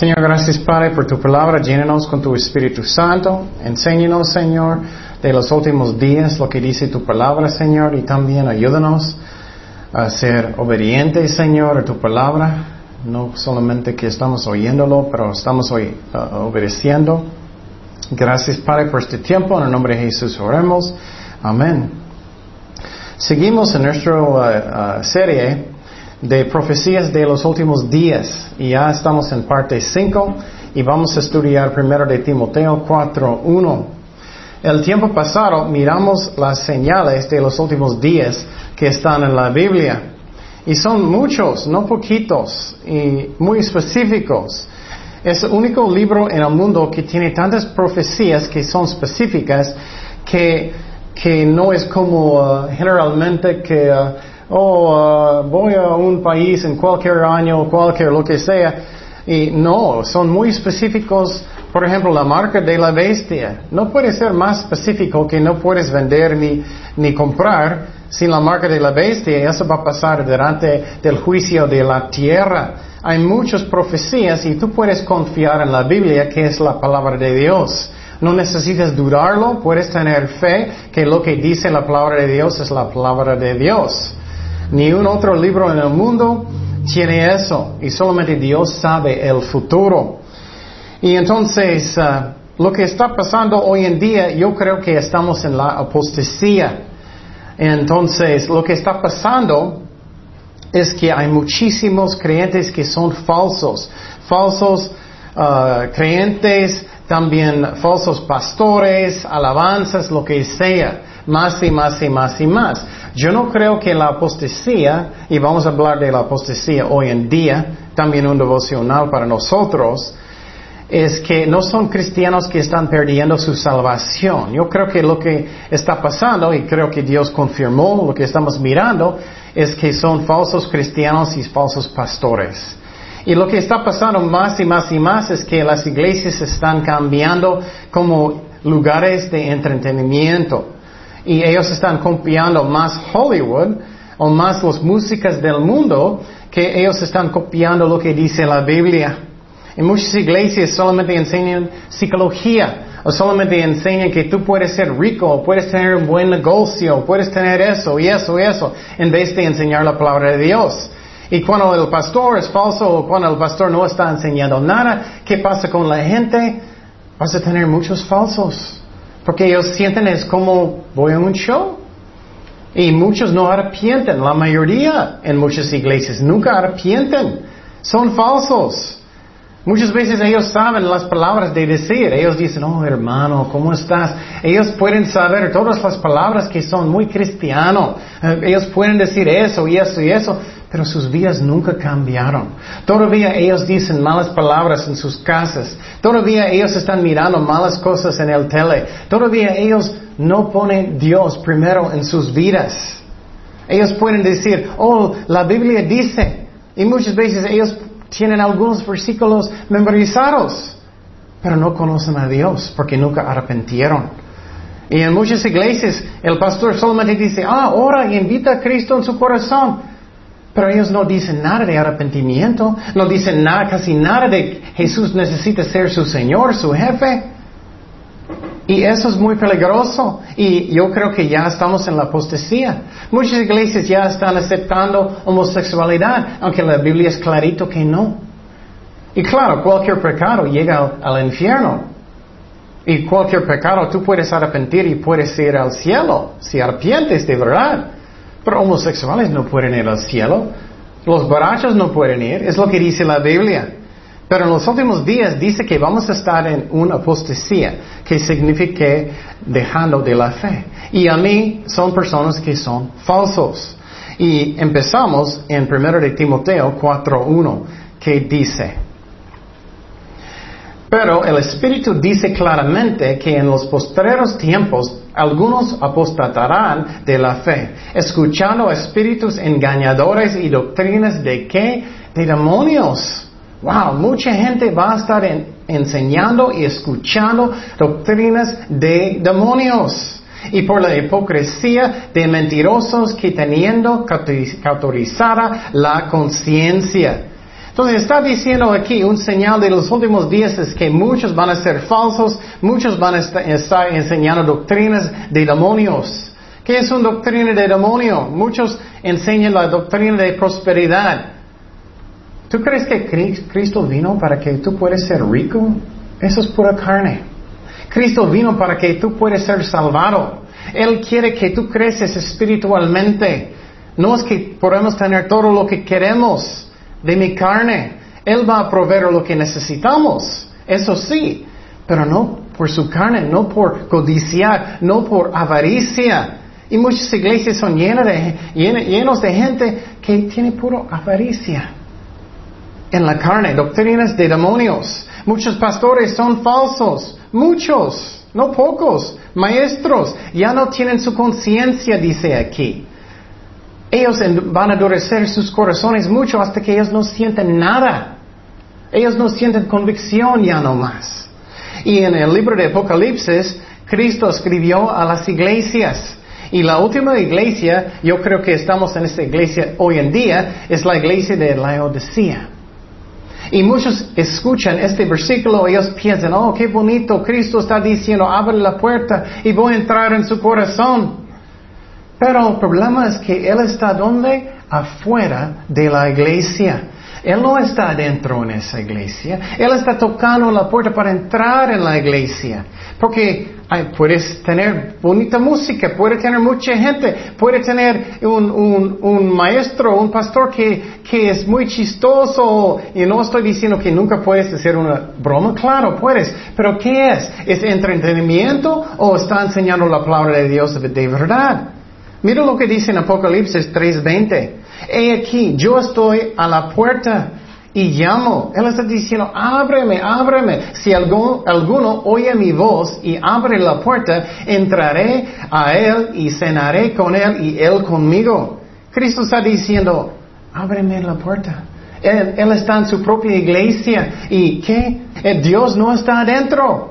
Señor, gracias Padre por tu palabra. Llénanos con tu Espíritu Santo. Enséñanos, Señor, de los últimos días lo que dice tu palabra, Señor, y también ayúdanos a ser obedientes, Señor, a tu palabra. No solamente que estamos oyéndolo, pero estamos hoy, uh, obedeciendo. Gracias, Padre, por este tiempo. En el nombre de Jesús oremos. Amén. Seguimos en nuestra uh, uh, serie de profecías de los últimos días y ya estamos en parte 5 y vamos a estudiar primero de Timoteo 4.1. El tiempo pasado miramos las señales de los últimos días que están en la Biblia y son muchos, no poquitos y muy específicos. Es el único libro en el mundo que tiene tantas profecías que son específicas que, que no es como uh, generalmente que uh, oh, uh, voy a un país en cualquier año, cualquier lo que sea. Y no, son muy específicos. Por ejemplo, la marca de la bestia. No puede ser más específico que no puedes vender ni, ni comprar sin la marca de la bestia. Eso va a pasar durante el juicio de la tierra. Hay muchas profecías y tú puedes confiar en la Biblia que es la palabra de Dios. No necesitas dudarlo, puedes tener fe que lo que dice la palabra de Dios es la palabra de Dios. Ni un otro libro en el mundo tiene eso y solamente Dios sabe el futuro. Y entonces, uh, lo que está pasando hoy en día, yo creo que estamos en la apostasía. Entonces, lo que está pasando es que hay muchísimos creyentes que son falsos, falsos uh, creyentes, también falsos pastores, alabanzas, lo que sea, más y más y más y más. Yo no creo que la apostasía, y vamos a hablar de la apostasía hoy en día, también un devocional para nosotros, es que no son cristianos que están perdiendo su salvación. Yo creo que lo que está pasando, y creo que Dios confirmó lo que estamos mirando, es que son falsos cristianos y falsos pastores. Y lo que está pasando más y más y más es que las iglesias están cambiando como lugares de entretenimiento y ellos están copiando más Hollywood o más las músicas del mundo que ellos están copiando lo que dice la Biblia. En muchas iglesias solamente enseñan psicología o solamente enseñan que tú puedes ser rico, puedes tener un buen negocio, puedes tener eso y eso y eso, en vez de enseñar la palabra de Dios. Y cuando el pastor es falso o cuando el pastor no está enseñando nada, ¿qué pasa con la gente? Vas a tener muchos falsos. Porque ellos sienten es como voy a un show. Y muchos no arrepienten, la mayoría en muchas iglesias nunca arrepienten. Son falsos. Muchas veces ellos saben las palabras de decir. Ellos dicen, oh hermano, ¿cómo estás? Ellos pueden saber todas las palabras que son muy cristianos. Eh, ellos pueden decir eso y eso y eso pero sus vidas nunca cambiaron. Todavía ellos dicen malas palabras en sus casas. Todavía ellos están mirando malas cosas en el tele. Todavía ellos no ponen Dios primero en sus vidas. Ellos pueden decir, oh, la Biblia dice. Y muchas veces ellos tienen algunos versículos memorizados, pero no conocen a Dios porque nunca arrepentieron. Y en muchas iglesias el pastor solamente dice, ah, ora y invita a Cristo en su corazón. Pero ellos no dicen nada de arrepentimiento, no dicen nada, casi nada de Jesús necesita ser su Señor, su jefe. Y eso es muy peligroso. Y yo creo que ya estamos en la apostasía. Muchas iglesias ya están aceptando homosexualidad, aunque la Biblia es clarito que no. Y claro, cualquier pecado llega al, al infierno. Y cualquier pecado tú puedes arrepentir y puedes ir al cielo si arrepientes de verdad. Pero homosexuales no pueden ir al cielo. Los borrachos no pueden ir. Es lo que dice la Biblia. Pero en los últimos días dice que vamos a estar en una apostasía, que significa dejando de la fe. Y a mí son personas que son falsos. Y empezamos en 1 de Timoteo 4.1, que dice, pero el Espíritu dice claramente que en los postreros tiempos algunos apostatarán de la fe, escuchando espíritus engañadores y doctrinas de qué? De demonios. Wow, mucha gente va a estar enseñando y escuchando doctrinas de demonios. Y por la hipocresía de mentirosos que teniendo cauterizada la conciencia. Entonces está diciendo aquí un señal de los últimos días es que muchos van a ser falsos, muchos van a estar enseñando doctrinas de demonios. ¿Qué es una doctrina de demonio? Muchos enseñan la doctrina de prosperidad. ¿Tú crees que Cristo vino para que tú puedas ser rico? Eso es pura carne. Cristo vino para que tú puedas ser salvado. Él quiere que tú creces espiritualmente. No es que podemos tener todo lo que queremos de mi carne. Él va a proveer lo que necesitamos, eso sí, pero no por su carne, no por codiciar, no por avaricia. Y muchas iglesias son llenas de, llenos de gente que tiene puro avaricia en la carne, doctrinas de demonios. Muchos pastores son falsos, muchos, no pocos, maestros, ya no tienen su conciencia, dice aquí. Ellos van a endurecer sus corazones mucho hasta que ellos no sienten nada. Ellos no sienten convicción ya no más. Y en el libro de Apocalipsis, Cristo escribió a las iglesias. Y la última iglesia, yo creo que estamos en esta iglesia hoy en día, es la iglesia de Laodicea. Y muchos escuchan este versículo ellos piensan, oh, qué bonito, Cristo está diciendo, abre la puerta y voy a entrar en su corazón. Pero el problema es que Él está donde? Afuera de la iglesia. Él no está dentro en esa iglesia. Él está tocando la puerta para entrar en la iglesia. Porque puedes tener bonita música, puedes tener mucha gente, puedes tener un, un, maestro, un pastor que, que, es muy chistoso. Y no estoy diciendo que nunca puedes hacer una broma, claro, puedes. Pero ¿qué es? ¿Es entretenimiento o está enseñando la palabra de Dios de verdad? Mira lo que dice en Apocalipsis 3:20. He aquí, yo estoy a la puerta y llamo. Él está diciendo, ábreme, ábreme. Si alguno, oye mi voz y abre la puerta, entraré a él y cenaré con él y él conmigo. Cristo está diciendo, ábreme la puerta. Él, él está en su propia iglesia. ¿Y qué? Eh, Dios no está adentro.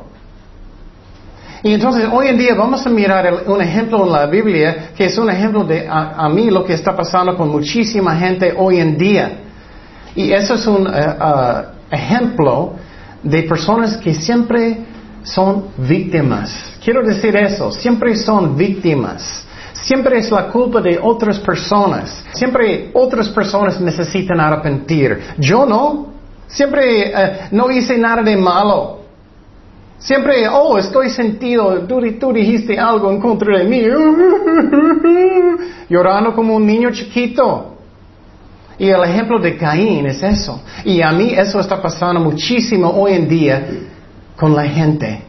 Y entonces hoy en día vamos a mirar un ejemplo en la Biblia que es un ejemplo de a, mí lo que está pasando con muchísima gente hoy en día. Y eso es un eh, ejemplo de personas que siempre son víctimas. Quiero decir eso, siempre son víctimas. Siempre es la culpa de otras personas. Siempre otras personas necesitan arrepentir. Yo no. Siempre eh, no hice nada de malo. Siempre, oh, estoy sentido, tú, tú, dijiste algo en contra de mí, llorando como un niño chiquito. Y el ejemplo de Caín es eso. Y a mí eso está pasando muchísimo hoy en día con la gente.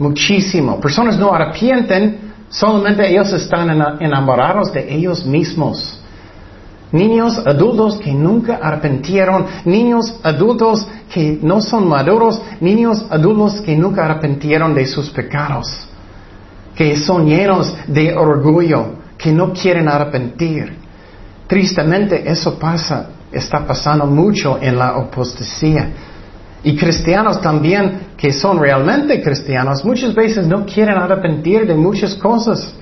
Muchísimo. Personas no arrepienten, solamente ellos están enamorados de ellos mismos. Niños adultos que nunca arrepentieron, niños adultos que no son maduros, niños adultos que nunca arrepentieron de sus pecados, que son llenos de orgullo, que no quieren arrepentir. Tristemente eso pasa, está pasando mucho en la apostasía. Y cristianos también, que son realmente cristianos, muchas veces no quieren arrepentir de muchas cosas.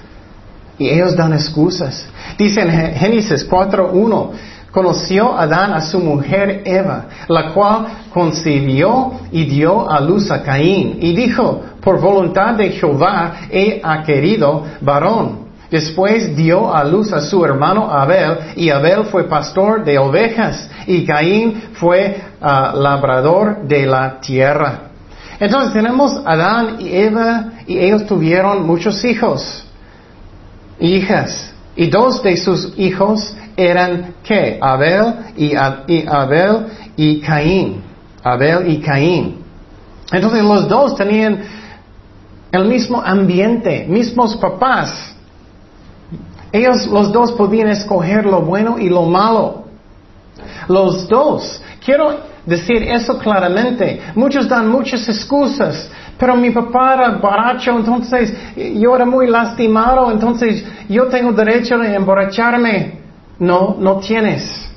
Y ellos dan excusas. Dice en Génesis 4.1, conoció Adán a su mujer Eva, la cual concibió y dio a luz a Caín, y dijo, por voluntad de Jehová he querido varón. Después dio a luz a su hermano Abel, y Abel fue pastor de ovejas, y Caín fue ah, labrador de la tierra. Entonces tenemos Adán y Eva, y ellos tuvieron muchos hijos, hijas, y dos de sus hijos eran ¿qué? Abel y, Abel y Caín. Abel y Caín. Entonces los dos tenían el mismo ambiente, mismos papás. Ellos los dos podían escoger lo bueno y lo malo. Los dos. Quiero decir eso claramente. Muchos dan muchas excusas. Pero mi papá era borracho, entonces yo era muy lastimado, entonces yo tengo derecho de emborracharme. No, no tienes.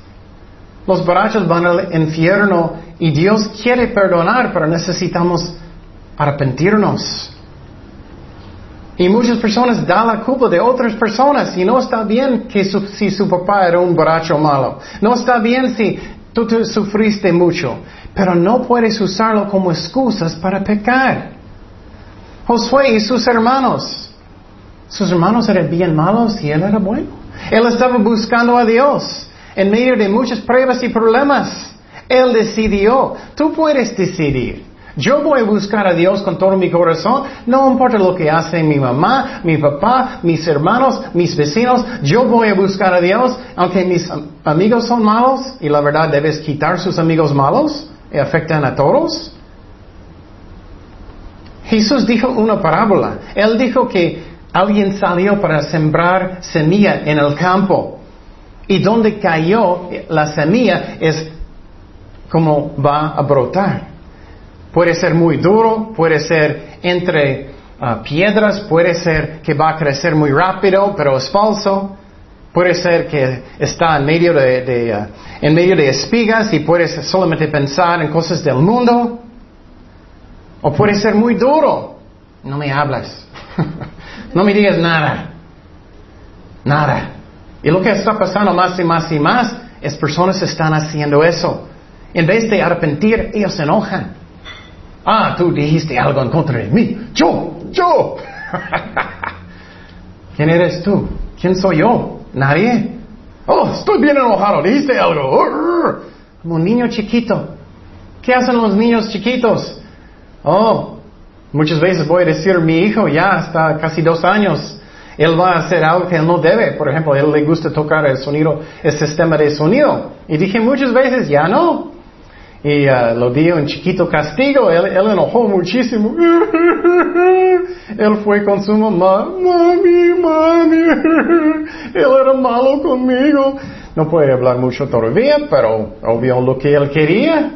Los borrachos van al infierno y Dios quiere perdonar, pero necesitamos arrepentirnos. Y muchas personas dan la culpa de otras personas y no está bien que si su papá era un borracho malo. No está bien si tú te sufriste mucho, pero no puedes usarlo como excusas para pecar. Josué y sus hermanos, sus hermanos eran bien malos y él era bueno. Él estaba buscando a Dios en medio de muchas pruebas y problemas. Él decidió, tú puedes decidir. Yo voy a buscar a Dios con todo mi corazón, no importa lo que hace mi mamá, mi papá, mis hermanos, mis vecinos, yo voy a buscar a Dios, aunque mis amigos son malos, y la verdad debes quitar sus amigos malos, y afectan a todos. Jesús dijo una parábola, él dijo que alguien salió para sembrar semilla en el campo, y donde cayó la semilla es como va a brotar. Puede ser muy duro, puede ser entre ah, piedras, puede ser que va a crecer muy rápido, pero es falso. Puede ser que está en medio de, ah, en medio de espigas y puedes solamente pensar en cosas del mundo. O puede ser muy duro. No me hablas. no me digas nada. Nada. Y lo que está pasando más y más y más es personas están haciendo eso. En vez de arrepentir, ellos se enojan. Ah, tú dijiste algo en contra de mí. Yo, yo. ¿Quién eres tú? ¿Quién soy yo? Nadie. Oh, estoy bien enojado. Dijiste algo. Como un niño chiquito. ¿Qué hacen los niños chiquitos? Oh, muchas veces voy a decir, mi hijo ya hasta casi dos años, él va a hacer algo que él no debe. Por ejemplo, él le gusta tocar el sonido, el sistema de sonido. Y dije muchas veces, ya no y uh, lo dio en chiquito castigo. Él, él enojó muchísimo. él fue con su mamá. Mami, mami. él era malo conmigo. No puede hablar mucho todavía, pero obvio lo que él quería.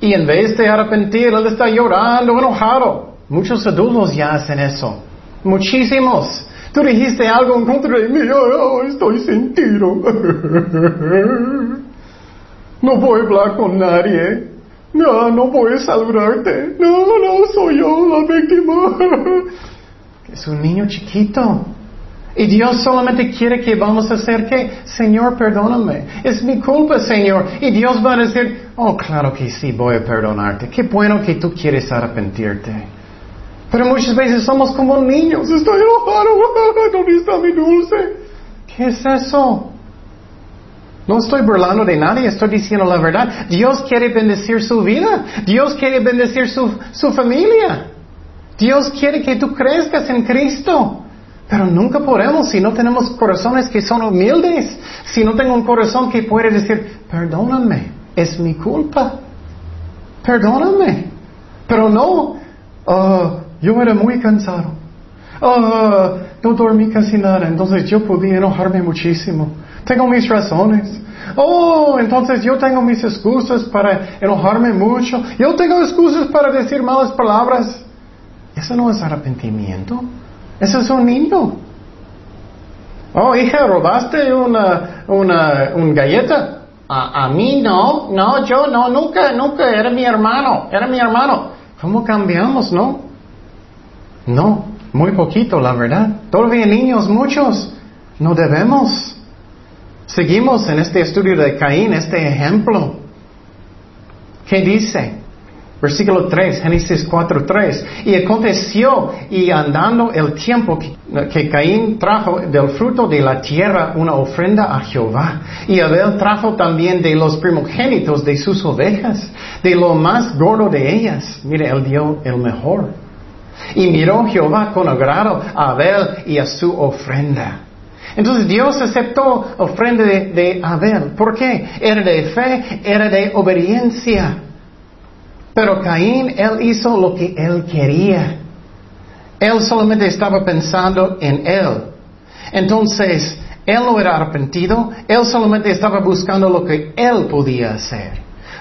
Y en vez de arrepentir, él está llorando, enojado. Muchos adultos ya hacen eso. Muchísimos. Tú dijiste algo en contra de mí. Oh, estoy sentido. No voy a hablar con nadie. No, no voy a saludarte. No, no, soy yo la víctima. Es un niño chiquito. Y Dios solamente quiere que vamos a hacer que, Señor, perdóname. Es mi culpa, Señor. Y Dios va a decir, oh, claro que sí, voy a perdonarte. Qué bueno que tú quieres arrepentirte. Pero muchas veces somos como niños. Estoy enojado. ¿Dónde está mi dulce? ¿Qué es eso? No estoy burlando de nadie, estoy diciendo la verdad. Dios quiere bendecir su vida. Dios quiere bendecir su, su familia. Dios quiere que tú crezcas en Cristo. Pero nunca podemos si no tenemos corazones que son humildes. Si no tengo un corazón que puede decir, perdóname, es mi culpa. Perdóname. Pero no, uh, yo era muy cansado. Uh, no dormí casi nada, entonces yo podía enojarme muchísimo. Tengo mis razones. Oh, entonces yo tengo mis excusas para enojarme mucho. Yo tengo excusas para decir malas palabras. Eso no es arrepentimiento. Eso es un niño. Oh, hija, robaste una, una, un galleta. A, a, mí no, no, yo no, nunca, nunca, era mi hermano, era mi hermano. ¿Cómo cambiamos, no? No, muy poquito, la verdad. Todavía niños, muchos. No debemos. Seguimos en este estudio de Caín, este ejemplo. ¿Qué dice? Versículo 3, Génesis 4, 3. Y aconteció, y andando el tiempo que, Caín trajo del fruto de la tierra una ofrenda a Jehová. Y Abel trajo también de los primogénitos de sus ovejas, de lo más gordo de ellas. Mire, él dio el mejor. Y miró Jehová con agrado a Abel y a su ofrenda. Entonces Dios aceptó ofrenda de, Abel. ¿Por qué? Era de fe, era de obediencia. Pero Caín, él hizo lo que él quería. Él solamente estaba pensando en él. Entonces, él no era arrepentido, él solamente estaba buscando lo que él podía hacer.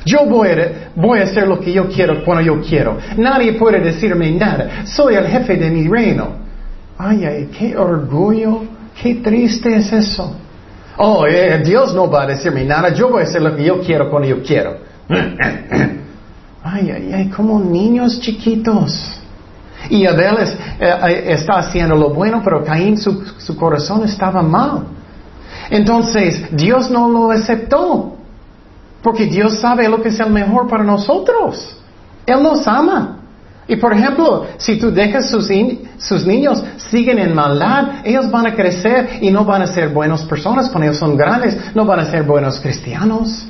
Yo voy a, voy a hacer lo que yo quiero cuando yo quiero. Nadie puede decirme nada. Soy el jefe de mi reino. Ay, ay, qué orgullo Qué triste es eso. Oh, eh, Dios no va a decirme nada, yo voy a hacer lo que yo quiero cuando yo quiero. Ay, ay, ay, como niños chiquitos. Y Abel eh, eh, está haciendo lo bueno, pero Caín su, su corazón estaba mal. Entonces, Dios no lo aceptó. Porque Dios sabe lo que es el mejor para nosotros. Él nos ama. Y por ejemplo, si tú dejas sus, sus niños siguen en maldad, ellos van a crecer y no van a ser buenas personas cuando ellos son grandes, no van a ser buenos cristianos.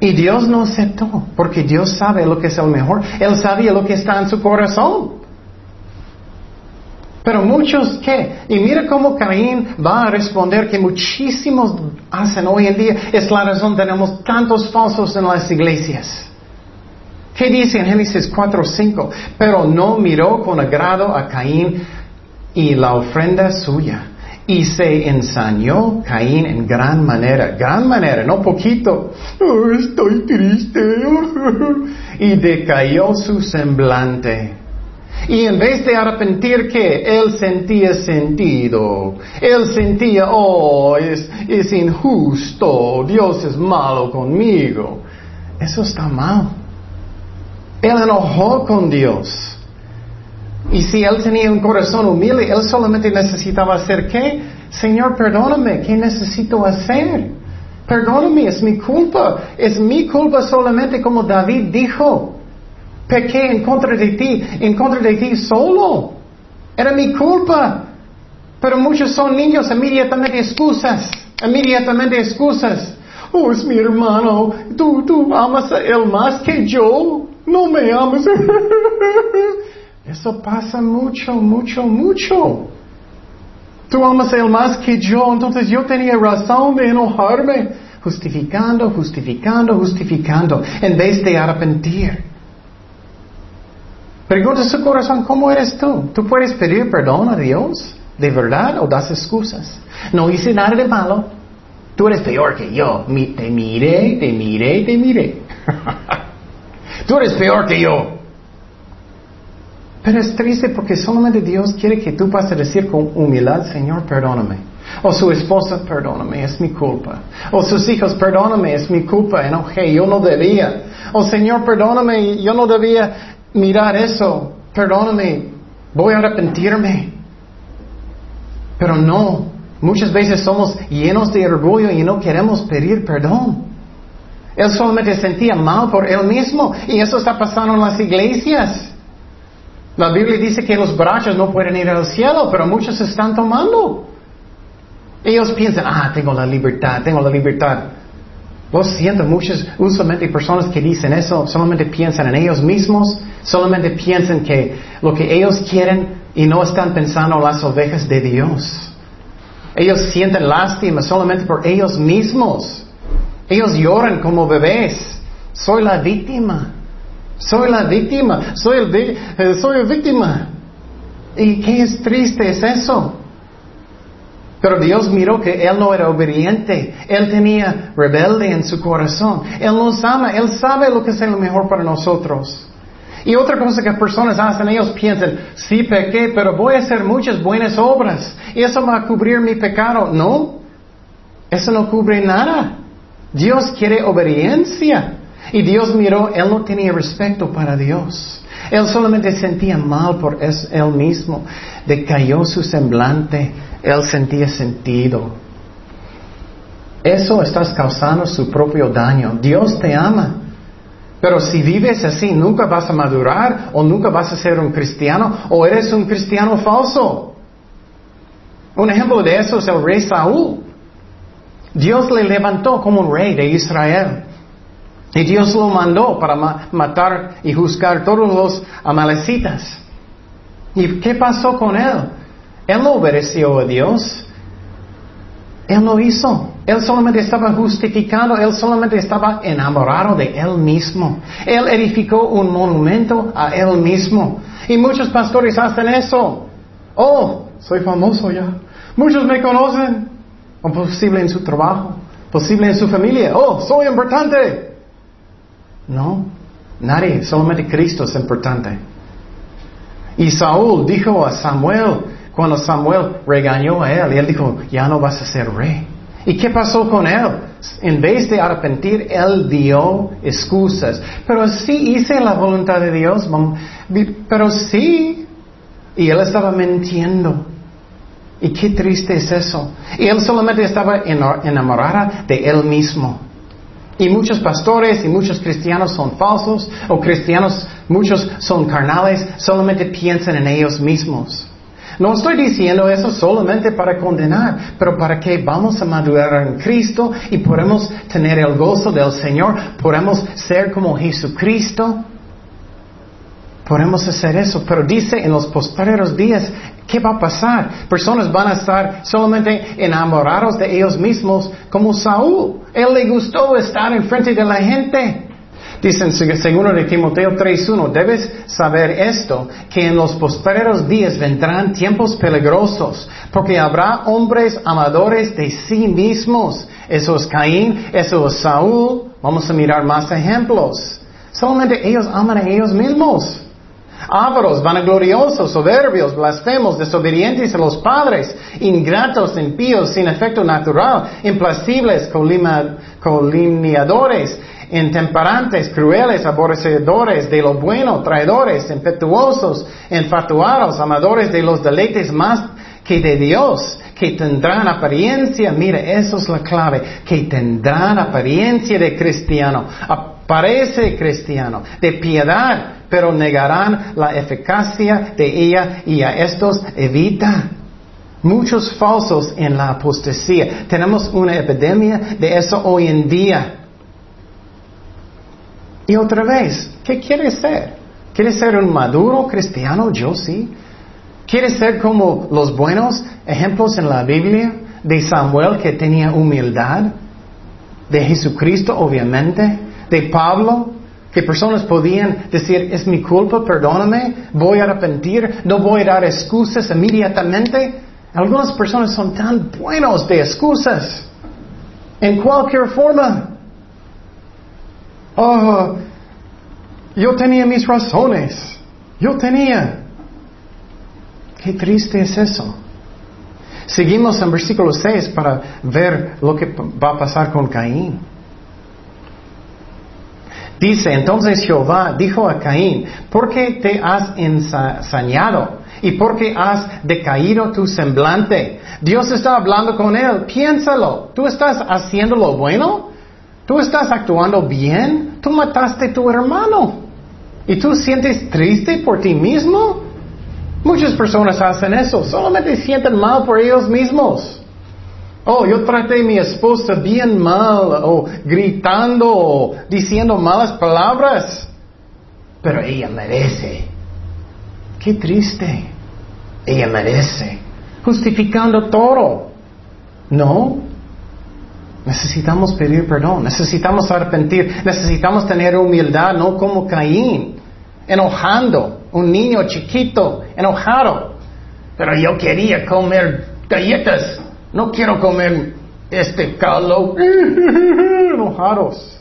Y Dios no aceptó, porque Dios sabe lo que es el mejor. Él sabía lo que está en su corazón. Pero muchos, ¿qué? Y mira cómo Caín va a responder que muchísimos hacen hoy en día. Es la razón tenemos tantos falsos en las iglesias. ¿Qué dice en Génesis 4.5? Pero no miró con agrado a Caín y la ofrenda suya. Y se ensañó Caín en gran manera, gran manera, no poquito. Oh, estoy triste. y decayó su semblante. Y en vez de arrepentir que él sentía sentido, él sentía, oh, es, es injusto, Dios es malo conmigo. Eso está mal. Él enojó con Dios. Y si él tenía un corazón humilde, él solamente necesitaba hacer qué? Señor, perdóname, ¿qué necesito hacer? Perdóname, es mi culpa. Es mi culpa solamente como David dijo. Pequé en contra de ti, en contra de ti solo. Era mi culpa. Pero muchos son niños, inmediatamente excusas. Inmediatamente excusas. Oh, es mi hermano. Tú, tú amas a él más que yo. No me amas. Eso pasa mucho, mucho, mucho. Tú amas a él más que yo, entonces yo tenía razón de enojarme. Justificando, justificando, justificando, en vez de arrepentir. Pregunta su corazón, ¿cómo eres tú? ¿Tú puedes pedir perdón a Dios? ¿De verdad o das excusas? No hice nada de malo. Tú eres peor que yo. Te miré, te miré, te miré. Tú eres peor que yo. Pero es triste porque solamente Dios quiere que tú pases a decir con humildad, Señor, perdóname. O su esposa, perdóname, es mi culpa. O sus hijos, perdóname, es mi culpa, enojé, yo no debía. O Señor, perdóname, yo no debía mirar eso, perdóname, voy a arrepentirme. Pero no, muchas veces somos llenos de orgullo y no queremos pedir perdón. Él solamente sentía mal por él mismo y eso está pasando en las iglesias. La Biblia dice que los brazos no pueden ir al cielo, pero muchos están tomando. Ellos piensan, ah, tengo la libertad, tengo la libertad. Lo siento, muchas, usualmente personas que dicen eso solamente piensan en ellos mismos, solamente piensan que lo que ellos quieren y no están pensando en las ovejas de Dios. Ellos sienten lástima solamente por ellos mismos. Ellos lloran como bebés. Soy la víctima. Soy la víctima, soy el, eh, soy el víctima. ¿Y qué es triste es eso? Pero Dios miró que él no era obediente, él tenía rebelde en su corazón, él nos ama, él sabe lo que es lo mejor para nosotros. Y otra cosa que personas hacen, ellos piensan, sí pequé, pero voy a hacer muchas buenas obras y eso va a cubrir mi pecado. No, eso no cubre nada. Dios quiere obediencia. Y Dios miró, él no tenía respeto para Dios. Él solamente sentía mal por él mismo. Decayó su semblante. Él sentía sentido. Eso estás causando su propio daño. Dios te ama. Pero si vives así, nunca vas a madurar o nunca vas a ser un cristiano o eres un cristiano falso. Un ejemplo de eso es el rey Saúl. Dios le levantó como un rey de Israel. Y Dios lo mandó para matar y juzgar todos los amalecitas. ¿Y qué pasó con él? Él no obedeció a Dios. Él no hizo. Él solamente estaba justificando, él solamente estaba enamorado de él mismo. Él edificó un monumento a él mismo. Y muchos pastores hacen eso. Oh, soy famoso ya. Muchos me conocen. O posible en su trabajo, posible en su familia. Oh, soy importante. No, nadie, solamente Cristo es importante. Y Saúl dijo a Samuel, cuando Samuel regañó a él, y él dijo, ya no vas a ser rey. ¿Y qué pasó con él? En vez de arrepentir, él dio excusas. Pero sí hice la voluntad de Dios, pero sí. Y él estaba mintiendo. Y qué triste es eso. Y él solamente estaba enamorada de él mismo. Y muchos pastores y muchos cristianos son falsos, o cristianos, muchos son carnales, solamente piensan en ellos mismos. No estoy diciendo eso solamente para condenar, pero para que vamos a madurar en Cristo y podemos tener el gozo del Señor, podemos ser como Jesucristo. Podemos hacer eso, pero dice en los posteriores días, ¿qué va a pasar? Personas van a estar solamente enamorados de ellos mismos como Saúl. Él le gustó estar enfrente de la gente. Dicen segundo de Timoteo 3.1, debes saber esto, que en los postreros días vendrán tiempos peligrosos, porque habrá hombres amadores de sí mismos. Eso es Caín, eso es Saúl. Vamos a mirar más ejemplos. Solamente ellos aman a ellos mismos. Ávaros, vanagloriosos, soberbios, blasfemos, desobedientes a los padres, ingratos, impíos, sin efecto natural, implacibles, colimiadores, intemperantes, crueles, aborrecedores de lo bueno, traidores, impetuosos, infatuados, amadores de los deleites más que de Dios, que tendrán apariencia, mire, eso es la clave, que tendrán apariencia de cristiano, aparece cristiano, de piedad, pero negarán la eficacia de ella y a estos evita. Muchos falsos en la apostasía. Tenemos una epidemia de eso hoy en día. Y otra vez, ¿qué quieres ser? ¿Quieres ser un maduro cristiano? Yo sí. ¿Quieres ser como los buenos ejemplos en la Biblia de Samuel que tenía humildad? De Jesucristo, obviamente. De Pablo, que personas podían decir, es mi culpa, perdóname, voy a arrepentir, no voy a dar excusas inmediatamente. Algunas personas son tan buenos de excusas. En cualquier forma. Oh, yo tenía mis razones. Yo tenía. Qué triste es eso. Seguimos en versículo 6 para ver lo que va a pasar con Caín. Dice, entonces Jehová dijo a Caín, ¿por qué te has ensañado? ¿Y por qué has decaído tu semblante? Dios está hablando con él, piénsalo, ¿tú estás haciendo lo bueno? ¿Tú estás actuando bien? Tú mataste a tu hermano. ¿Y tú sientes triste por ti mismo? Muchas personas hacen eso, solamente sienten mal por ellos mismos. Oh, yo traté a mi esposa bien mal, o gritando, o diciendo malas palabras, pero ella merece. Qué triste. Ella merece. Justificando todo. No, Necesitamos pedir perdón, necesitamos arrepentir, necesitamos tener humildad, no como Caín, enojando, un niño chiquito, enojado. Pero yo quería comer galletas, no quiero comer este caldo, enojados.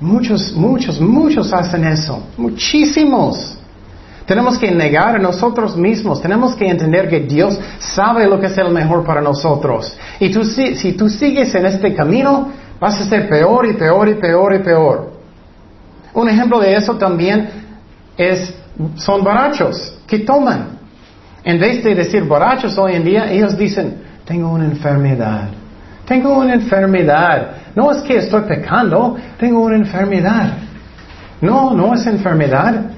Muchos, muchos, muchos hacen eso, muchísimos. Tenemos que negar a nosotros mismos. Tenemos que entender que Dios sabe lo que es el mejor para nosotros. Y tú, si, si tú sigues en este camino, vas a ser peor y peor y peor y peor. Un ejemplo de eso también es, son borrachos que toman. En vez de decir borrachos hoy en día, ellos dicen, tengo una enfermedad. Tengo una enfermedad. No es que estoy pecando, tengo una enfermedad. No, no es enfermedad.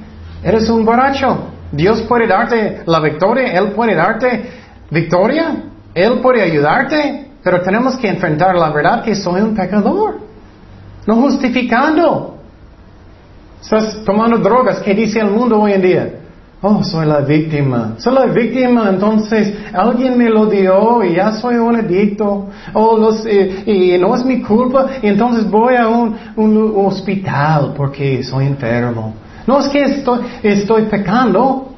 Eres un borracho. Dios puede darte la victoria, Él puede darte victoria, Él puede ayudarte, pero tenemos que enfrentar la verdad que soy un pecador. No justificando. Estás tomando drogas, ¿qué dice el mundo hoy en día? Oh, soy la víctima. Soy la víctima, entonces alguien me lo dio y ya soy un adicto. Oh, los, eh, y no es mi culpa, y entonces voy a un, un hospital porque soy enfermo. No es que estoy, estoy pecando.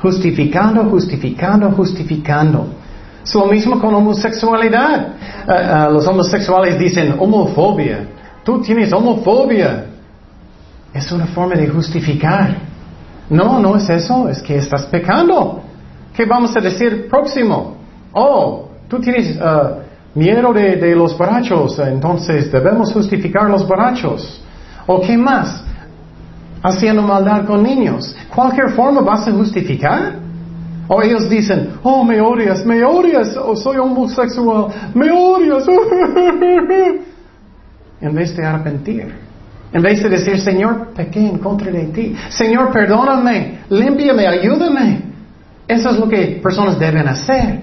Justificando, justificando, justificando. Es lo mismo con homosexualidad. Eh, eh, los homosexuales dicen homofobia. Tú tienes homofobia. Es una forma de justificar. No, no es eso, es que estás pecando. ¿Qué vamos a decir próximo? Oh, tú tienes eh, miedo de, los borrachos, entonces debemos justificar los borrachos. ¿O qué más? haciendo maldad con niños. Cualquier forma vas a justificar. O ellos dicen, oh, me odias, me odias, o soy homosexual, me odias. en vez de arrepentir. En vez de decir, Señor, pequé en contra de ti. Señor, perdóname, límpiame, ayúdame. Eso es lo que personas deben hacer.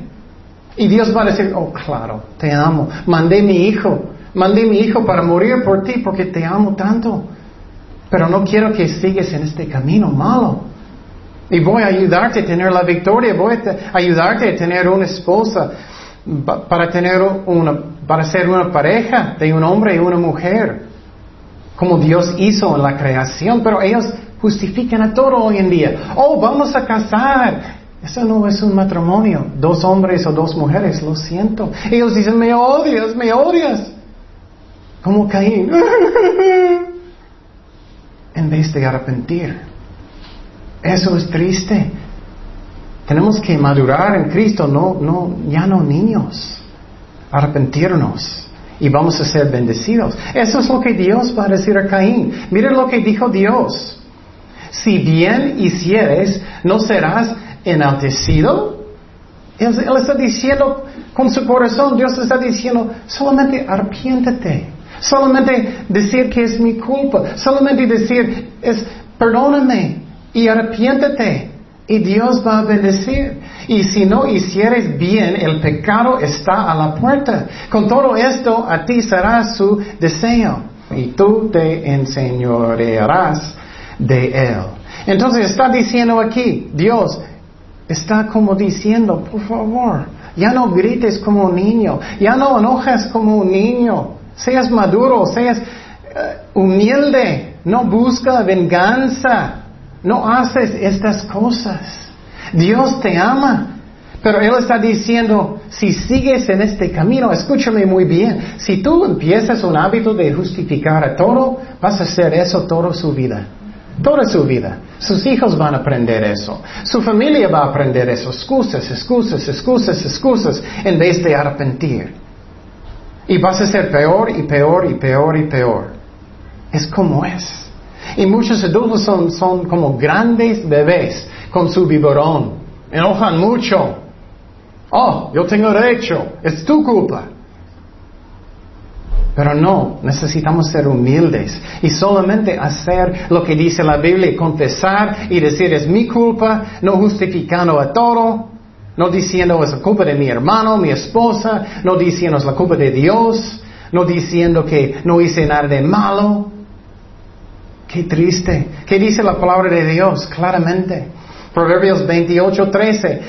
Y Dios va a decir, oh, claro, te amo. Mandé mi hijo. Mandé mi hijo para morir por ti porque te amo tanto. Pero no quiero que sigues en este camino malo. Y voy a ayudarte a tener la victoria, voy a ayudarte a tener una esposa, para tener una, para ser una pareja de un hombre y una mujer, como Dios hizo en la creación, pero ellos justifican a todo hoy en día. Oh, vamos a casar. Eso no es un matrimonio, dos hombres o dos mujeres, lo siento. Ellos dicen, me odias, me odias. Como Caín. en vez de arrepentir. Eso es triste. Tenemos que madurar en Cristo, no, no, ya no niños. Arrepentirnos y vamos a ser bendecidos. Eso es lo que Dios va a decir a Caín. Miren lo que dijo Dios. Si bien hicieres, ¿no serás enaltecido? Él, está diciendo con su corazón, Dios está diciendo, solamente arrepiéntete. Solamente decir que es mi culpa. Solamente decir, es, perdóname y arrepiéntete y Dios va a bendecir. Y si no hicieres bien, el pecado está a la puerta. Con todo esto, a ti será su deseo y tú te enseñorearás de él. Entonces está diciendo aquí, Dios está como diciendo, por favor, ya no grites como un niño, ya no enojas como un niño, seas maduro, seas eh, humilde, no busca venganza. No haces estas cosas. Dios te ama. Pero Él está diciendo, si sigues en este camino, escúchame muy bien, si tú empiezas un hábito de justificar a todo, vas a hacer eso toda su vida. Toda su vida. Sus hijos van a aprender eso. Su familia va a aprender eso. Excusas, excusas, excusas, excusas, en vez de arrepentir. Y vas a ser peor y peor y peor y peor. Es como es. Y muchos adultos son, son como grandes bebés con su biberón. Enojan mucho. Oh, yo tengo derecho. Es tu culpa. Pero no, necesitamos ser humildes y solamente hacer lo que dice la Biblia, confesar y decir es mi culpa, no justificando a todo, no diciendo es la culpa de mi hermano, mi esposa, no diciendo es la culpa de Dios, no diciendo que no hice nada de malo, Qué triste. ¿Qué dice la palabra de Dios? Claramente. Proverbios 28, 13.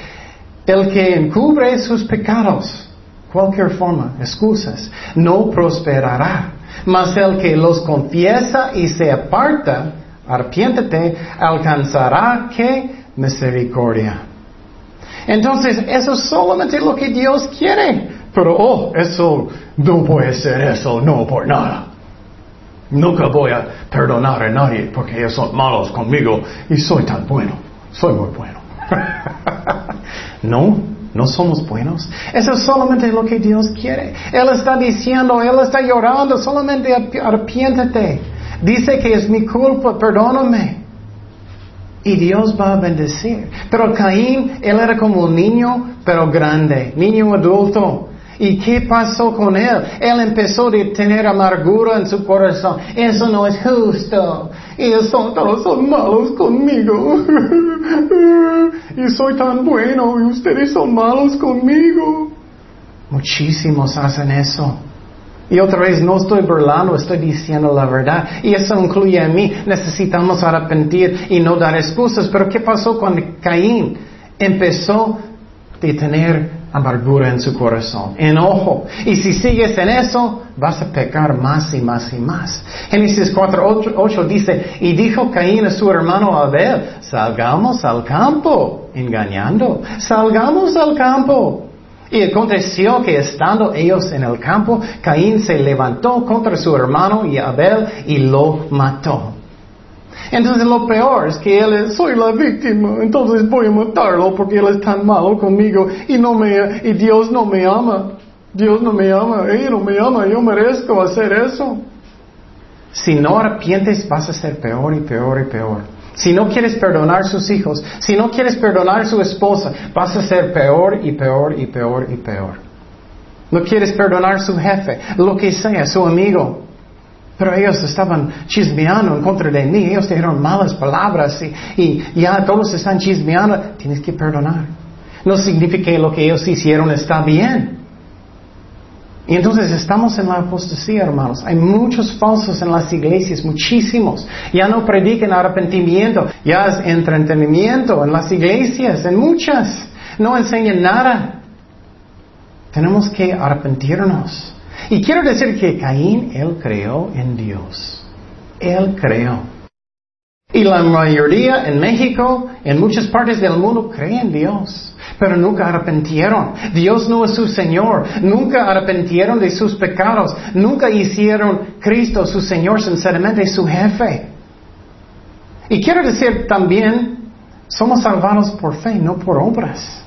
El que encubre sus pecados, cualquier forma, excusas, no prosperará. Mas el que los confiesa y se aparta, arpiéntete, alcanzará que misericordia. Entonces, eso es solamente lo que Dios quiere. Pero, oh, eso no puede ser eso, no por nada. Nunca voy a perdonar a nadie porque ellos son malos conmigo y soy tan bueno. Soy muy bueno. no, no somos buenos. Eso es solamente lo que Dios quiere. Él está diciendo, Él está llorando, solamente arrepiéntete. Dice que es mi culpa, perdóname. Y Dios va a bendecir. Pero Caín, él era como un niño, pero grande, niño adulto. ¿Y qué pasó con él? Él empezó a tener amargura en su corazón. Eso no es justo. Ellos son todos son malos conmigo. y soy tan bueno y ustedes son malos conmigo. Muchísimos hacen eso. Y otra vez, no estoy burlando, estoy diciendo la verdad. Y eso incluye a mí. Necesitamos arrepentir y no dar excusas. Pero ¿qué pasó cuando Caín empezó a tener amargura en su corazón, enojo. Y si sigues en eso, vas a pecar más y más y más. Génesis 4, 8, dice, y dijo Caín a su hermano Abel, salgamos al campo, engañando, salgamos al campo. Y aconteció que estando ellos en el campo, Caín se levantó contra su hermano y Abel y lo mató. Entonces lo peor es que él es, soy la víctima, entonces voy a matarlo porque él es tan malo conmigo y no me, y Dios no me ama. Dios no me ama, ella no me ama, yo merezco hacer eso. Si no arrepientes vas a ser peor y peor y peor. Si no quieres perdonar sus hijos, si no quieres perdonar su esposa, vas a ser peor y peor y peor y peor. No quieres perdonar su jefe, lo que sea, su amigo. Pero ellos estaban chismeando en contra de mí, ellos dijeron malas palabras y, ya todos están chismeando. Tienes que perdonar. No significa que lo que ellos hicieron está bien. Y entonces estamos en la apostasía, hermanos. Hay muchos falsos en las iglesias, muchísimos. Ya no predican arrepentimiento, ya es entretenimiento en las iglesias, en muchas. No enseñan nada. Tenemos que arrepentirnos. Y quiero decir que Caín, él creó en Dios. Él creó. Y la mayoría en México, en muchas partes del mundo, creen en Dios pero nunca arrepentieron. Dios no es su Señor, nunca arrepentieron de sus pecados, nunca hicieron Cristo su Señor, sinceramente su jefe. Y quiero decir también, somos salvados por fe, no por obras.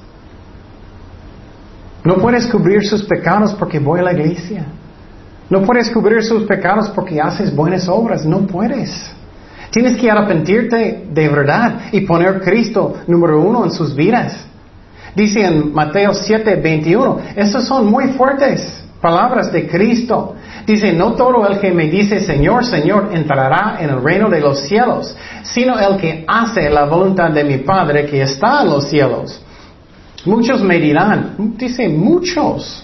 No puedes cubrir sus pecados porque voy a la iglesia. No puedes cubrir sus pecados porque haces buenas obras. No puedes. Tienes que arrepentirte de verdad y poner Cristo número uno en sus vidas. Dice en Mateo 7, 21, esas son muy fuertes palabras de Cristo. Dice, no todo el que me dice Señor, Señor entrará en el reino de los cielos, sino el que hace la voluntad de mi Padre que está en los cielos. Muchos me dirán, dice muchos.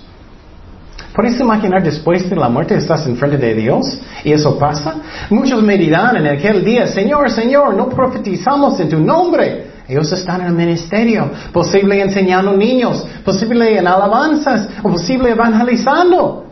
¿Puedes imaginar después de la muerte estás enfrente de Dios y eso pasa? Muchos me dirán en aquel día, Señor, Señor, no profetizamos en tu nombre. Ellos están en el ministerio, posible enseñando niños, posible en alabanzas, o posible evangelizando.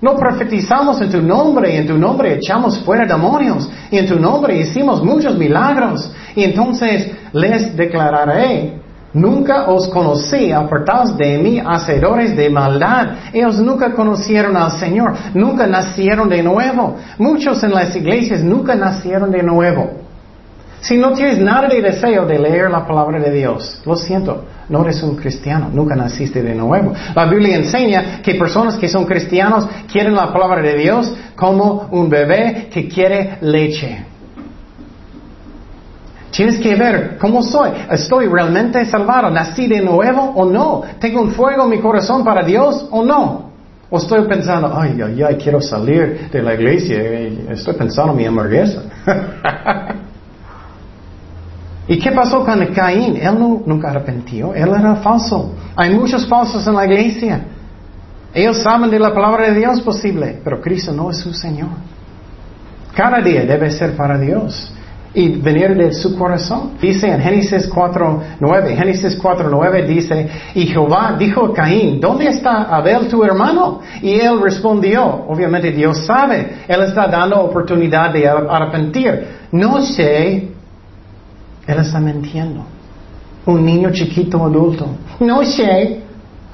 No profetizamos en tu nombre y en tu nombre echamos fuera demonios y en tu nombre hicimos muchos milagros. Y entonces les declararé, nunca os conocí, apartados de mí, hacedores de maldad. Ellos nunca conocieron al Señor, nunca nacieron de nuevo. Muchos en las iglesias nunca nacieron de nuevo. Si no tienes nada de deseo de leer la palabra de Dios, lo siento, no eres un cristiano, nunca naciste de nuevo. La Biblia enseña que personas que son cristianos quieren la palabra de Dios como un bebé que quiere leche. Tienes que ver cómo soy. ¿Estoy realmente salvado? ¿Nací de nuevo o no? ¿Tengo un fuego en mi corazón para Dios o no? ¿O estoy pensando, ay, ay, ay, quiero salir de la iglesia? Estoy pensando en mi hamburguesa. ¿Y qué pasó con Caín? Él nunca arrepintió, él era falso. Hay muchos falsos en la iglesia. Ellos saben de la palabra de Dios posible, pero Cristo no es su Señor. Cada día debe ser para Dios y venir de su corazón. Dice en Génesis 4.9, Génesis 4.9 dice, y Jehová dijo a Caín, ¿dónde está Abel tu hermano? Y él respondió, obviamente Dios sabe, él está dando oportunidad de arrepentir. No sé él está mintiendo. Un niño chiquito adulto. No sé,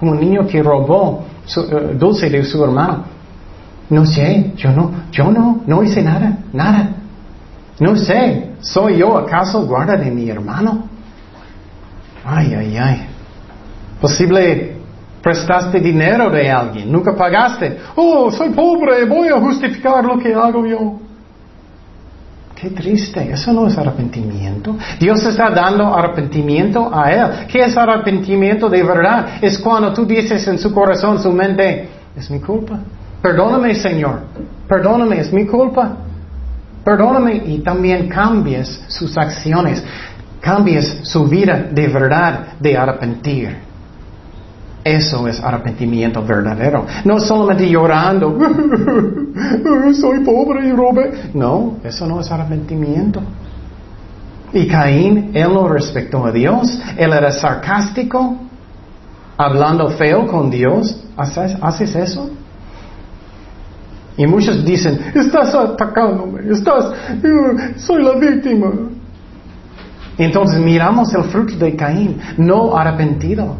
un niño que robó su, eh, dulce de su hermano. No sé, yo no, yo no, no hice nada, nada. No sé, ¿soy yo acaso guarda de mi hermano? Ay, ay, ay. Posible prestaste dinero de alguien, nunca pagaste. Oh, soy pobre, voy a justificar lo que hago yo. Qué triste, eso no es arrepentimiento. Dios está dando arrepentimiento a Él. ¿Qué es arrepentimiento de verdad? Es cuando tú dices en su corazón, su mente, es mi culpa. Perdóname, Señor. Perdóname, es mi culpa. Perdóname y también cambies sus acciones. Cambies su vida de verdad, de arrepentir. Eso es arrepentimiento verdadero. No solamente llorando, soy pobre y robe. No, eso no es arrepentimiento. Y Caín, él no respetó a Dios, él era sarcástico, hablando feo con Dios. ¿Haces, eso? Y muchos dicen, estás atacándome, estás, uh, soy la víctima. Entonces miramos el fruto de Caín, no arrepentido.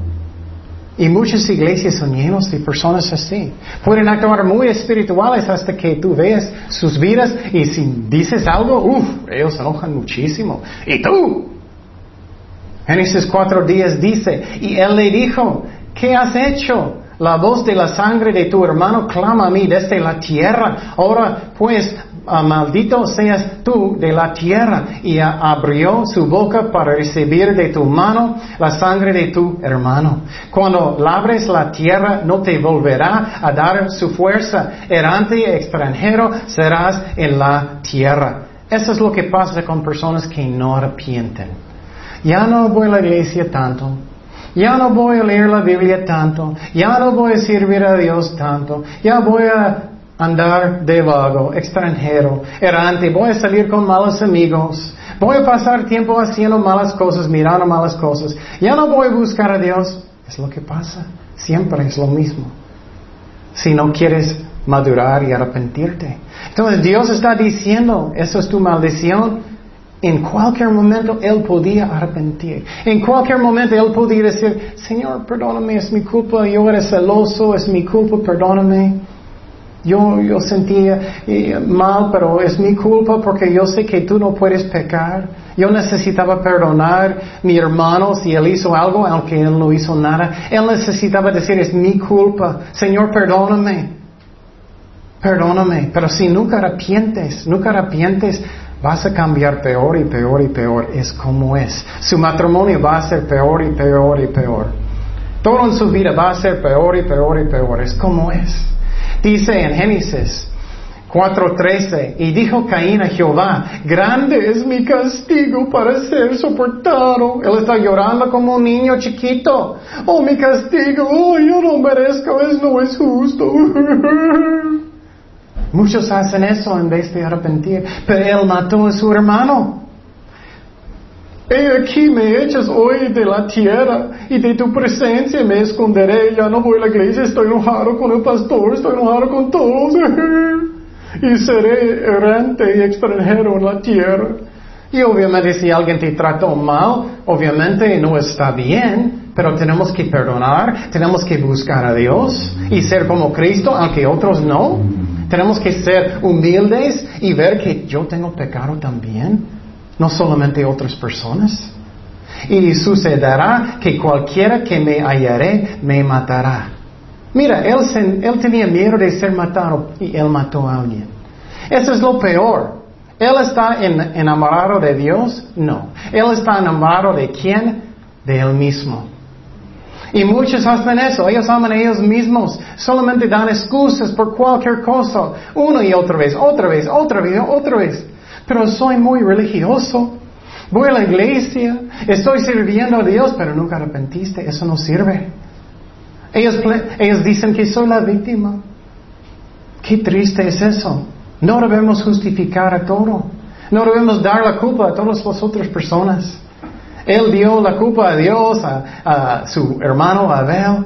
Y muchas iglesias son llenas de personas así. Pueden actuar muy espirituales hasta que tú veas sus vidas y si dices algo, uff, ellos se enojan muchísimo. ¿Y tú? Génesis cuatro días dice, y él le dijo, ¿qué has hecho? La voz de la sangre de tu hermano clama a mí desde la tierra. Ahora pues ah, maldito seas tú de la tierra. Y abrió su boca para recibir de tu mano la sangre de tu hermano. Cuando labres la tierra, no te volverá a dar su fuerza. Errante y extranjero serás en la tierra. Eso es lo que pasa con personas que no arrepienten. Ya no voy a la iglesia tanto. Ya no voy a leer la Biblia tanto. Ya no voy a servir a Dios tanto. Ya voy a andar de vago, extranjero, errante. Voy a salir con malos amigos. Voy a pasar tiempo haciendo malas cosas, mirando malas cosas. Ya no voy a buscar a Dios. Es lo que pasa. Siempre es lo mismo. Si no quieres madurar y arrepentirte. Entonces Dios está diciendo, eso es tu maldición. En cualquier momento Él podía arrepentir. En cualquier momento Él podía decir, Señor, perdóname, es mi culpa, yo era celoso, es mi culpa, perdóname. Yo, yo sentía eh, mal, pero es mi culpa porque yo sé que tú no puedes pecar. Yo necesitaba perdonar a mi hermano si él hizo algo, aunque él no hizo nada. Él necesitaba decir, es mi culpa. Señor, perdóname. Perdóname. Pero si nunca arrepientes, nunca arrepientes, vas a cambiar peor y peor y peor. Es como es. Su matrimonio va a ser peor y peor y peor. Todo en su vida va a ser peor y peor y peor. Es como es. Dice en Génesis 4:13, y dijo Caín a Jehová, grande es mi castigo para ser soportado. Él está llorando como un niño chiquito. Oh, mi castigo, oh, yo no merezco, eso no es justo. Muchos hacen eso en vez de arrepentir, pero él mató a su hermano. He aquí me echas hoy de la tierra y de tu presencia me esconderé. Ya no voy a la iglesia, estoy enojado con el pastor, estoy enojado con todos. y seré errante y extranjero en la tierra. Y obviamente si alguien te trató mal, obviamente no está bien, pero tenemos que perdonar, tenemos que buscar a Dios y ser como Cristo, aunque otros no. Tenemos que ser humildes y ver que yo tengo pecado también no solamente otras personas. Y sucederá que cualquiera que me hallaré me matará. Mira, él, tenía miedo de ser matado y él mató a alguien. Eso es lo peor. ¿Él está enamorado de Dios? No. Él está enamorado de quién? De él mismo. Y muchos hacen eso, ellos aman a ellos mismos, solamente dan excusas por cualquier cosa, una y otra vez, otra vez, otra vez, otra vez pero soy muy religioso. Voy a la iglesia, estoy sirviendo a Dios, pero nunca arrepentiste, eso no sirve. Ellos, ellos dicen que soy la víctima. Qué triste es eso. No debemos justificar a todo. No debemos dar la culpa a todas las otras personas. Él dio la culpa a Dios, a, su hermano Abel.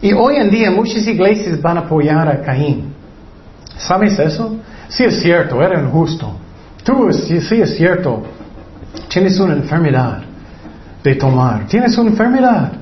Y hoy en día muchas iglesias van a apoyar a Caín. ¿Sabes eso? Sí es cierto, era injusto. Tú sí, sí es cierto. Tienes una enfermedad de tomar. Tienes una enfermedad.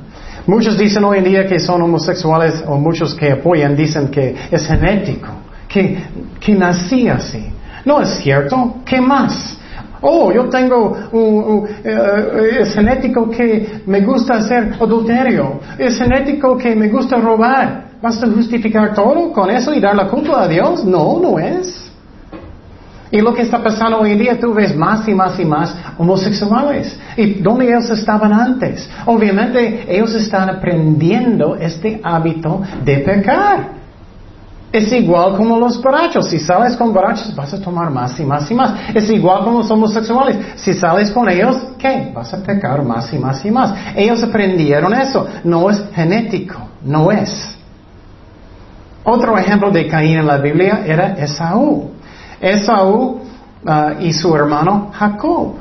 Muchos dicen hoy en día que son homosexuales o muchos que apoyan dicen que es genético, que, que nací así. No es cierto. ¿Qué más? Oh, yo tengo un, eh, genético que me gusta hacer adulterio. Es genético que me gusta robar. ¿Vas a justificar todo con eso y dar la culpa a Dios? No, no es. Y lo que está pasando hoy en día, tú ves más y más y más homosexuales. ¿Y dónde ellos estaban antes? Obviamente ellos están aprendiendo este hábito de pecar. Es igual como los borrachos. Si sales con borrachos, vas a tomar más y más y más. Es igual como los homosexuales. Si sales con ellos, ¿qué? Vas a pecar más y más y más. Ellos aprendieron eso. No es genético. No es. Otro ejemplo de Caín en la Biblia era Esaú. Esaú uh, y su hermano Jacob.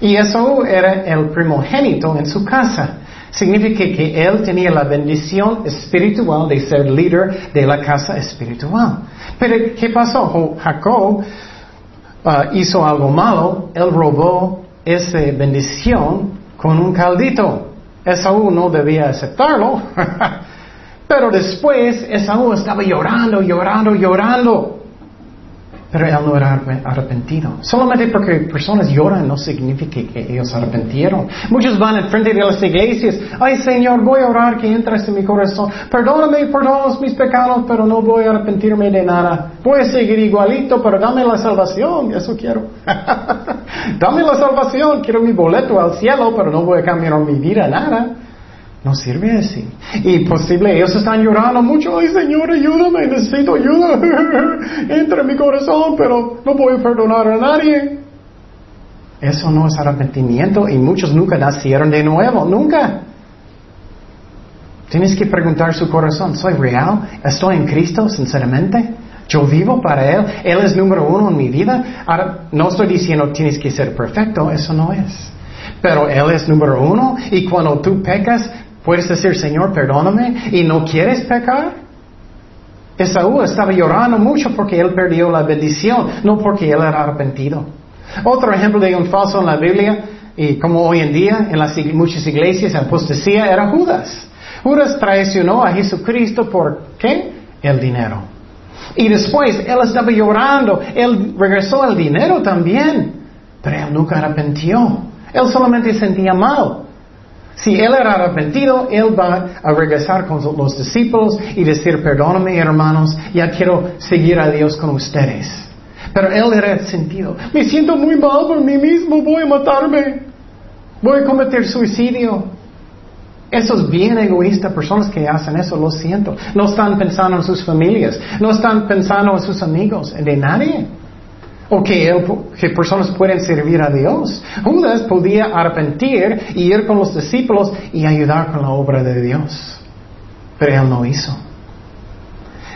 Y Esaú era el primogénito en su casa. Significa que él tenía la bendición espiritual de ser líder de la casa espiritual. Pero ¿qué pasó? Jacob uh, hizo algo malo, él robó esa bendición con un caldito. Esaú no debía aceptarlo. Pero después Esaú estaba llorando, llorando, llorando. Pero él no era arrepentido. Solamente porque personas lloran no significa que ellos arrepentieron. Muchos van al frente de las iglesias. Ay Señor, voy a orar que entres en mi corazón. Perdóname por todos mis pecados, pero no voy a arrepentirme de nada. Voy a seguir igualito, pero dame la salvación. Eso quiero. dame la salvación. Quiero mi boleto al cielo, pero no voy a cambiar mi vida nada. No sirve así. Y posible, ellos están llorando mucho. Ay, Señor, ayúdame, necesito ayuda. Entra en mi corazón, pero no voy a perdonar a nadie. Eso no es arrepentimiento y muchos nunca nacieron de nuevo, nunca. Tienes que preguntar su corazón, ¿soy real? ¿Estoy en Cristo sinceramente? Yo vivo para Él. Él es número uno en mi vida. Ahora, no estoy diciendo tienes que ser perfecto, eso no es. Pero Él es número uno y cuando tú pecas, Puedes decir, Señor, perdóname y no quieres pecar. Esaú estaba llorando mucho porque él perdió la bendición, no porque él era arrepentido. Otro ejemplo de un falso en la Biblia, y como hoy en día en las muchas iglesias, apostasía era Judas. Judas traicionó a Jesucristo por qué? El dinero. Y después él estaba llorando, él regresó el dinero también, pero él nunca arrepintió. Él solamente sentía mal. Si él era arrepentido, él va a regresar con los discípulos y decir, perdóname hermanos, ya quiero seguir a Dios con ustedes. Pero él era sentido, me siento muy mal por mí mismo, voy a matarme, voy a cometer suicidio. Eso es bien egoísta, personas que hacen eso, lo siento. No están pensando en sus familias, no están pensando en sus amigos, de nadie o que, personas pueden servir a Dios. Judas podía arrepentir y ir con los discípulos y ayudar con la obra de Dios. Pero él no hizo.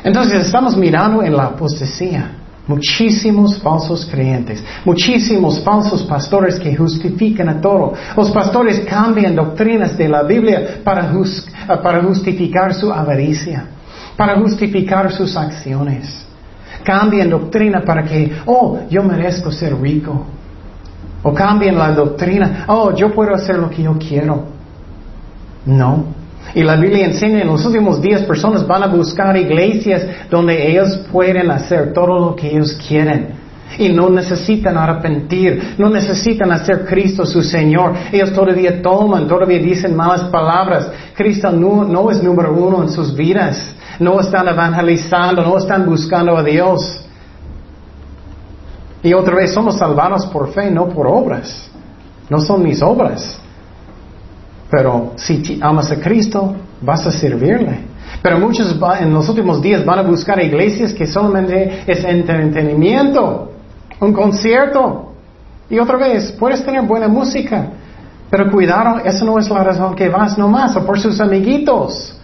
Entonces estamos mirando en la apostasía. Muchísimos falsos creyentes, muchísimos falsos pastores que justifican a todo. Los pastores cambian doctrinas de la Biblia para justificar su avaricia, para justificar sus acciones. Cambian doctrina para que, oh, yo merezco ser rico. O cambian la doctrina, oh, yo puedo hacer lo que yo quiero. No. Y la Biblia enseña en los últimos días personas van a buscar iglesias donde ellos pueden hacer todo lo que ellos quieren. Y no necesitan arrepentir, no necesitan hacer Cristo su Señor. Ellos todavía toman, todavía dicen malas palabras. Cristo no, no es número uno en sus vidas no están evangelizando, no están buscando a Dios. Y otra vez somos salvados por fe, no por obras. No son mis obras. Pero si amas a Cristo, vas a servirle. Pero muchos en los últimos días van a buscar iglesias que solamente es entretenimiento, un concierto. Y otra vez, puedes tener buena música, pero cuidado, eso no es la razón que vas nomás, o por sus amiguitos.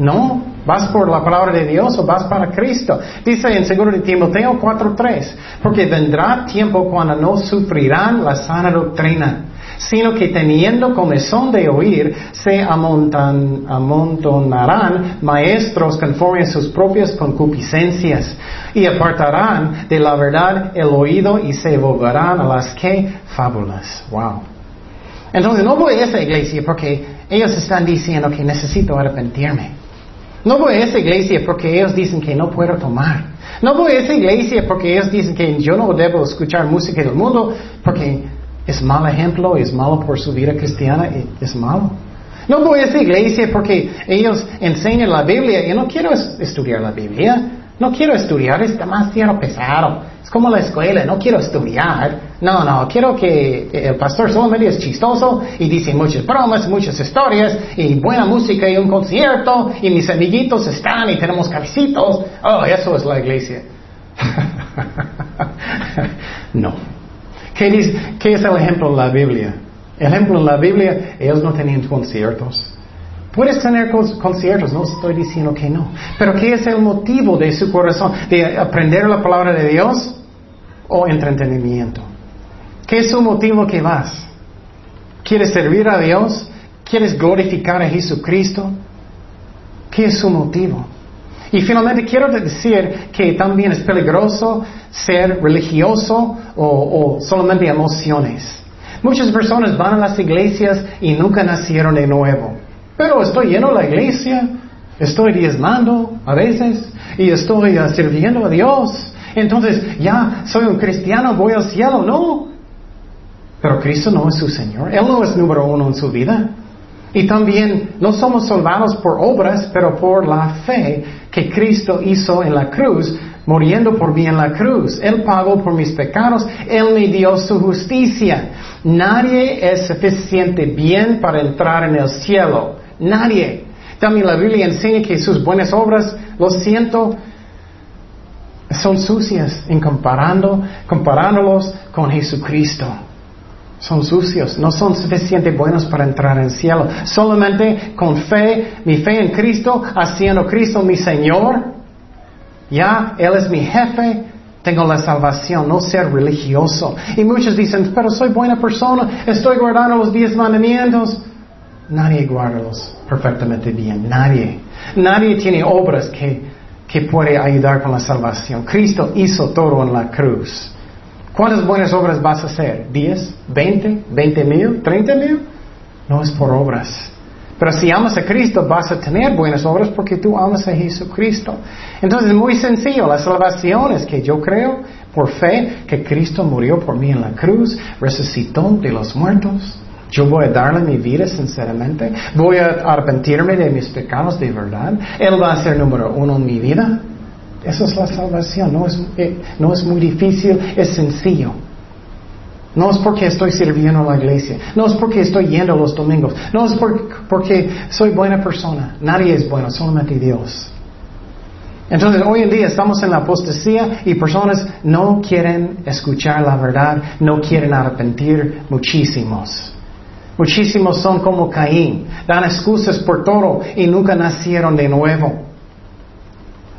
No, ¿Vas por la palabra de Dios o vas para Cristo? Dice en 2 de Timoteo 4:3, porque vendrá tiempo cuando no sufrirán la sana doctrina, sino que teniendo comezón de oír, se amontonarán maestros conforme a sus propias concupiscencias, y apartarán de la verdad el oído y se volverán a las que fábulas. Wow. Entonces no voy a esa iglesia porque ellos están diciendo que necesito arrepentirme. No voy a esa iglesia porque ellos dicen que no puedo tomar. No voy a esa iglesia porque ellos dicen que yo no debo escuchar música del mundo porque es mal ejemplo, es malo por su vida cristiana, es malo. No voy a esa iglesia porque ellos enseñan la Biblia. Yo no quiero estudiar la Biblia. No quiero estudiar, es demasiado pesado. Es como la escuela, no quiero estudiar. No, no, quiero que el pastor solamente es chistoso y dice muchas bromas, muchas historias y buena música y un concierto y mis amiguitos están y tenemos cabecitos. Oh, eso es la iglesia. no. ¿Qué, ¿Qué es el ejemplo de la Biblia? El ejemplo en la Biblia, ellos no tenían conciertos. Puedes tener conciertos, no estoy diciendo que no. Pero ¿qué es el motivo de su corazón? ¿De aprender la palabra de Dios o entretenimiento? ¿Qué es su motivo que vas? ¿Quieres servir a Dios? ¿Quieres glorificar a Jesucristo? ¿Qué es su motivo? Y finalmente quiero decir que también es peligroso ser religioso o, o solamente emociones. Muchas personas van a las iglesias y nunca nacieron de nuevo. Pero estoy lleno la iglesia, estoy diezmando a veces y estoy sirviendo a Dios Entonces, ya soy un cristiano, voy al cielo. No. Pero Cristo no es su Señor. Él no es número uno en su vida. Y también no somos salvados por obras, pero por la fe que Cristo hizo en la cruz, muriendo por mí en la cruz. Él pagó por mis pecados, Él me dio su justicia. Nadie es suficiente bien para entrar en el cielo. Nadie. También la Biblia enseña que sus buenas obras, lo siento, son sucias en comparando, comparándolos con Jesucristo son sucios, no son suficientemente buenos para entrar en el cielo. Solamente con fe, mi fe en Cristo, haciendo Cristo mi Señor, ya, Él es mi jefe, tengo la salvación, no ser religioso. Y muchos dicen, pero soy buena persona, estoy guardando los diez mandamientos. Nadie guarda los perfectamente bien, nadie. Nadie tiene obras que, que puede ayudar con la salvación. Cristo hizo todo en la cruz. ¿Cuántas buenas obras vas a hacer? ¿Diez? ¿Veinte? ¿Veinte mil? ¿Treinta mil? No es por obras. Pero si amas a Cristo vas a tener buenas obras porque tú amas a Jesucristo. Entonces es muy sencillo. La salvación es que yo creo por fe que Cristo murió por mí en la cruz, resucitó de los muertos. Yo voy a darle mi vida sinceramente. Voy a arrepentirme de mis pecados de verdad. Él va a ser número uno en mi vida. Esa es la salvación, no es, eh, no es muy difícil, es sencillo. No es porque estoy sirviendo a la iglesia, no es porque estoy yendo los domingos, no es porque soy buena persona. Nadie es bueno, solamente Dios. Entonces, hoy en día estamos en la apostasía y personas no quieren escuchar la verdad, no quieren arrepentir muchísimos. Muchísimos son como Caín, dan excusas por todo y nunca nacieron de nuevo.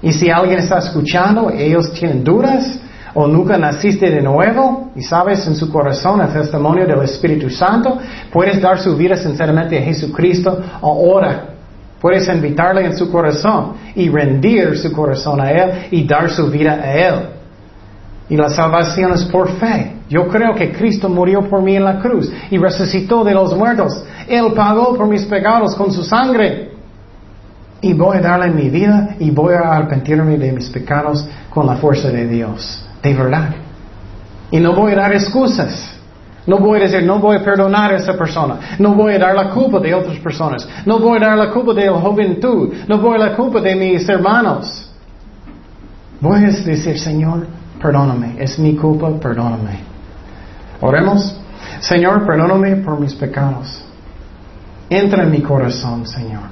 Y si alguien está escuchando, ellos tienen dudas o nunca naciste de nuevo y sabes en su corazón el testimonio del Espíritu Santo, puedes dar su vida sinceramente a Jesucristo ahora. Puedes invitarle en su corazón y rendir su corazón a Él y dar su vida a Él. Y la salvación es por fe. Yo creo que Cristo murió por mí en la cruz y resucitó de los muertos. Él pagó por mis pecados con su sangre y voy a darle mi vida y voy a arrepentirme de mis pecados con la fuerza de Dios, de verdad. Y no voy a dar excusas. No voy a decir, no voy a perdonar a esa persona. No voy a dar la culpa de otras personas. No voy a dar la culpa de la juventud. No voy a dar la culpa de mis hermanos. Voy a decir, Señor, perdóname. Es mi culpa, perdóname. Oremos. Señor, perdóname por mis pecados. Entra en mi corazón, Señor.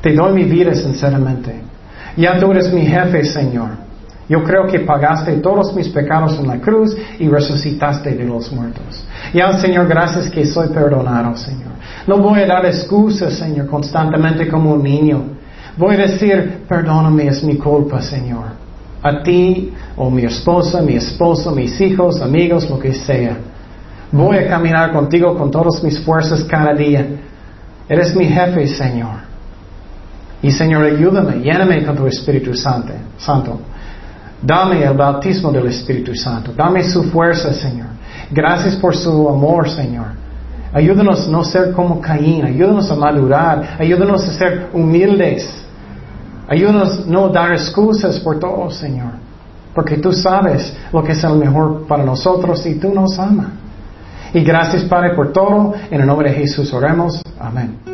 Te doy mi vida sinceramente. Ya tú eres mi jefe, Señor. Yo creo que pagaste todos mis pecados en la cruz y resucitaste de los muertos. Ya, Señor, gracias que soy perdonado, Señor. No voy a dar excusas, Señor, constantemente como un niño. Voy a decir, perdóname, es mi culpa, Señor. A ti, o mi esposa, mi esposo, mis hijos, amigos, lo que sea. Voy a caminar contigo con todas mis fuerzas cada día. Eres mi jefe, Señor. Y Señor, ayúdame, lléname con tu Espíritu Santo. Santo. Dame el bautismo del Espíritu Santo. Dame su fuerza, Señor. Gracias por su amor, Señor. Ayúdanos a no ser como Caín. Ayúdanos a madurar. Ayúdanos a ser humildes. Ayúdanos no dar excusas por todo, Señor. Porque tú sabes lo que es el mejor para nosotros y tú nos amas. Y gracias, Padre, por todo. En el nombre de Jesús oremos. Amén.